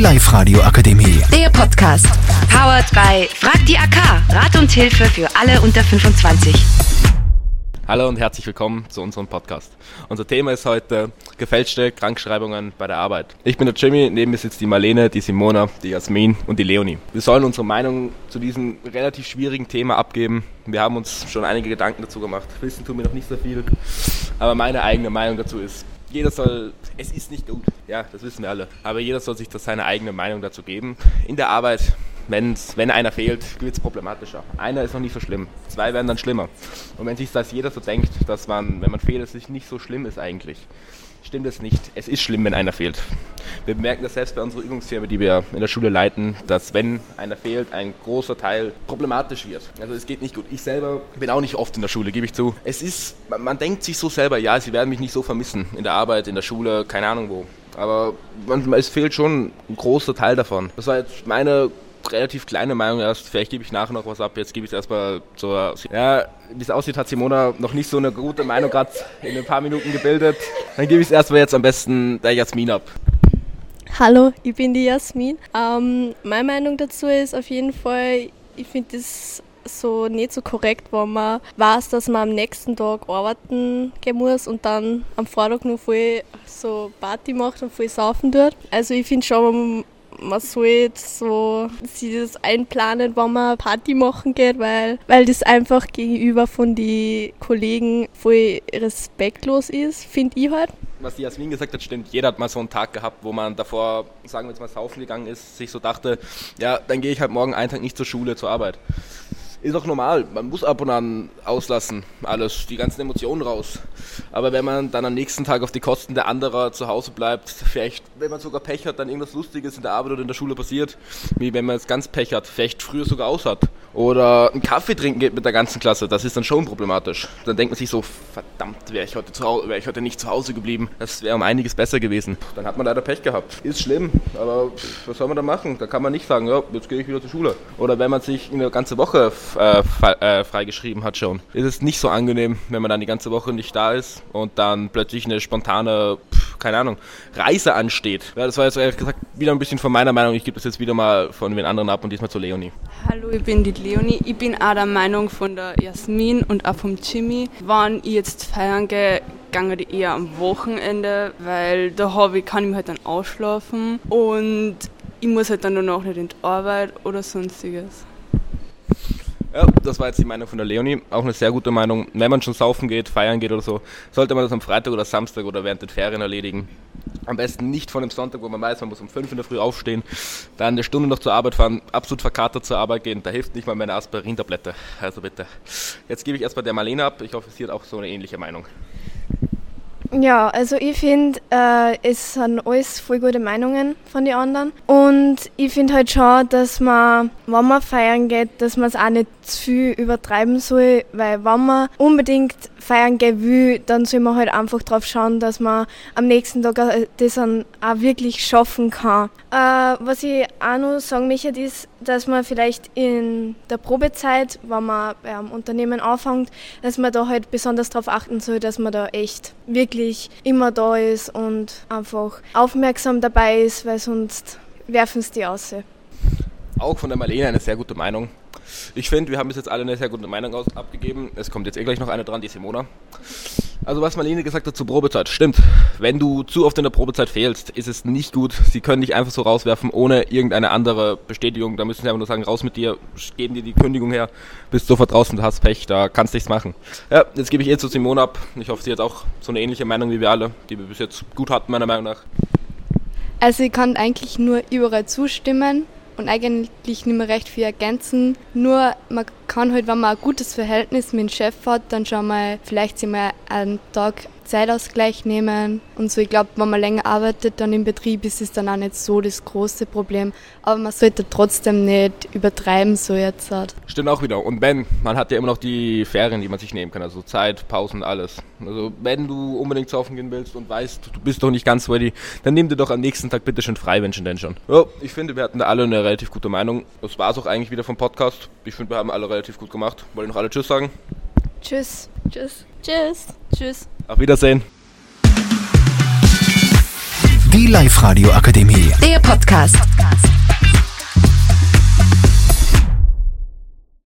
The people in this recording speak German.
Live-Radio Akademie. Der Podcast. Powered by Frag die AK. Rat und Hilfe für alle unter 25. Hallo und herzlich willkommen zu unserem Podcast. Unser Thema ist heute gefälschte Krankschreibungen bei der Arbeit. Ich bin der Jimmy, neben mir sitzt die Marlene, die Simona, die Jasmin und die Leonie. Wir sollen unsere Meinung zu diesem relativ schwierigen Thema abgeben. Wir haben uns schon einige Gedanken dazu gemacht. Wissen tun wir noch nicht so viel, aber meine eigene Meinung dazu ist, jeder soll, es ist nicht gut, ja, das wissen wir alle, aber jeder soll sich das seine eigene Meinung dazu geben. In der Arbeit, wenn's, wenn einer fehlt, wird es problematischer. Einer ist noch nicht so schlimm, zwei werden dann schlimmer. Und wenn sich das jeder so denkt, dass man, wenn man fehlt, es nicht so schlimm ist eigentlich, stimmt es nicht. Es ist schlimm, wenn einer fehlt. Wir bemerken das selbst bei unserer Übungsfirma, die wir in der Schule leiten, dass wenn einer fehlt, ein großer Teil problematisch wird. Also es geht nicht gut. Ich selber bin auch nicht oft in der Schule, gebe ich zu. Es ist, man, man denkt sich so selber, ja, sie werden mich nicht so vermissen in der Arbeit, in der Schule, keine Ahnung wo. Aber man, es fehlt schon ein großer Teil davon. Das war jetzt meine relativ kleine Meinung erst. Vielleicht gebe ich nachher noch was ab. Jetzt gebe ich es erstmal zur. Ja, wie es aussieht, hat Simona noch nicht so eine gute Meinung gerade in ein paar Minuten gebildet. Dann gebe ich es erstmal jetzt am besten der Jasmin ab. Hallo, ich bin die Jasmin. Ähm, meine Meinung dazu ist auf jeden Fall, ich finde das so nicht so korrekt, wenn man weiß, dass man am nächsten Tag arbeiten gehen muss und dann am Vortag noch voll so Party macht und voll saufen tut. Also ich finde schon, man sollte so sich das einplanen, wann man Party machen geht, weil, weil das einfach gegenüber von den Kollegen voll respektlos ist, finde ich halt. Was die Jasmin gesagt hat, stimmt. Jeder hat mal so einen Tag gehabt, wo man davor, sagen wir jetzt mal, saufen gegangen ist, sich so dachte, ja, dann gehe ich halt morgen einen Tag nicht zur Schule, zur Arbeit ist auch normal. Man muss ab und an auslassen, alles, die ganzen Emotionen raus. Aber wenn man dann am nächsten Tag auf die Kosten der anderen zu Hause bleibt, vielleicht, wenn man sogar Pech hat, dann irgendwas Lustiges in der Arbeit oder in der Schule passiert, wie wenn man jetzt ganz Pech hat, vielleicht früher sogar aus hat. Oder einen Kaffee trinken geht mit der ganzen Klasse, das ist dann schon problematisch. Dann denkt man sich so, verdammt, wäre ich, heute wär ich heute nicht zu Hause geblieben, das wäre um einiges besser gewesen. Dann hat man leider Pech gehabt. Ist schlimm, aber was soll man da machen? Da kann man nicht sagen, ja, jetzt gehe ich wieder zur Schule. Oder wenn man sich eine ganze Woche äh, äh, freigeschrieben hat schon. Ist es nicht so angenehm, wenn man dann die ganze Woche nicht da ist und dann plötzlich eine spontane, pf, keine Ahnung, Reise ansteht. Ja, das war jetzt ehrlich gesagt wieder ein bisschen von meiner Meinung. Ich gebe das jetzt wieder mal von den anderen ab und diesmal zu Leonie. Hallo, ich bin die Leonie. Ich bin auch der Meinung von der Jasmin und auch vom Jimmy. Wann ich jetzt feiern gehe, gange die eher am Wochenende, weil da habe ich, kann ich mich halt dann ausschlafen und ich muss halt dann danach nicht in die Arbeit oder sonstiges. Ja, das war jetzt die Meinung von der Leonie. Auch eine sehr gute Meinung. Wenn man schon saufen geht, feiern geht oder so, sollte man das am Freitag oder Samstag oder während den Ferien erledigen. Am besten nicht von dem Sonntag, wo man weiß, man muss um 5 in der Früh aufstehen, dann eine Stunde noch zur Arbeit fahren, absolut verkatert zur Arbeit gehen. Da hilft nicht mal meine Aspirin-Tablette. Also bitte. Jetzt gebe ich erstmal der Marlene ab. Ich hoffe, sie hat auch so eine ähnliche Meinung. Ja, also ich finde, äh, es sind alles voll gute Meinungen von den anderen. Und ich finde halt schon, dass man, wenn man feiern geht, dass man es auch nicht zu viel übertreiben soll, weil wenn man unbedingt feiern gehen will, dann soll man halt einfach drauf schauen, dass man am nächsten Tag äh, das dann auch wirklich schaffen kann. Äh, was ich auch noch sagen möchte, ist, dass man vielleicht in der Probezeit, wenn man beim Unternehmen anfängt, dass man da halt besonders darauf achten soll, dass man da echt wirklich immer da ist und einfach aufmerksam dabei ist, weil sonst werfen es die aus. Auch von der Marlene eine sehr gute Meinung. Ich finde, wir haben bis jetzt alle eine sehr gute Meinung aus, abgegeben. Es kommt jetzt eh gleich noch eine dran, die Simona. Also was Marlene gesagt hat zur Probezeit, stimmt. Wenn du zu oft in der Probezeit fehlst, ist es nicht gut. Sie können dich einfach so rauswerfen, ohne irgendeine andere Bestätigung. Da müssen sie einfach nur sagen, raus mit dir, geben dir die Kündigung her, bist sofort draußen, du hast Pech, da kannst du nichts machen. Ja, jetzt gebe ich eh zu Simona ab. Ich hoffe, sie hat auch so eine ähnliche Meinung wie wir alle, die wir bis jetzt gut hatten, meiner Meinung nach. Also ich kann eigentlich nur überall zustimmen und eigentlich nicht mehr recht viel ergänzen. Nur man kann halt, wenn man ein gutes Verhältnis mit dem Chef hat, dann schon mal vielleicht sich mal einen Tag Zeitausgleich nehmen und so. Ich glaube, wenn man länger arbeitet dann im Betrieb, ist es dann auch nicht so das große Problem. Aber man sollte trotzdem nicht übertreiben, so jetzt. Halt. Stimmt auch wieder. Und wenn, man hat ja immer noch die Ferien, die man sich nehmen kann, also Zeit, Pausen, alles. Also wenn du unbedingt saufen gehen willst und weißt, du bist doch nicht ganz ready, dann nimm dir doch am nächsten Tag bitte schon frei, wenn schon denn schon. Ja, ich finde, wir hatten da alle eine relativ gute Meinung. Das war es auch eigentlich wieder vom Podcast. Ich finde, wir haben alle relativ gut gemacht. Wollen noch alle Tschüss sagen? Tschüss. Tschüss. Tschüss. Tschüss. Auf Wiedersehen. Die Live-Radio Akademie. Der Podcast.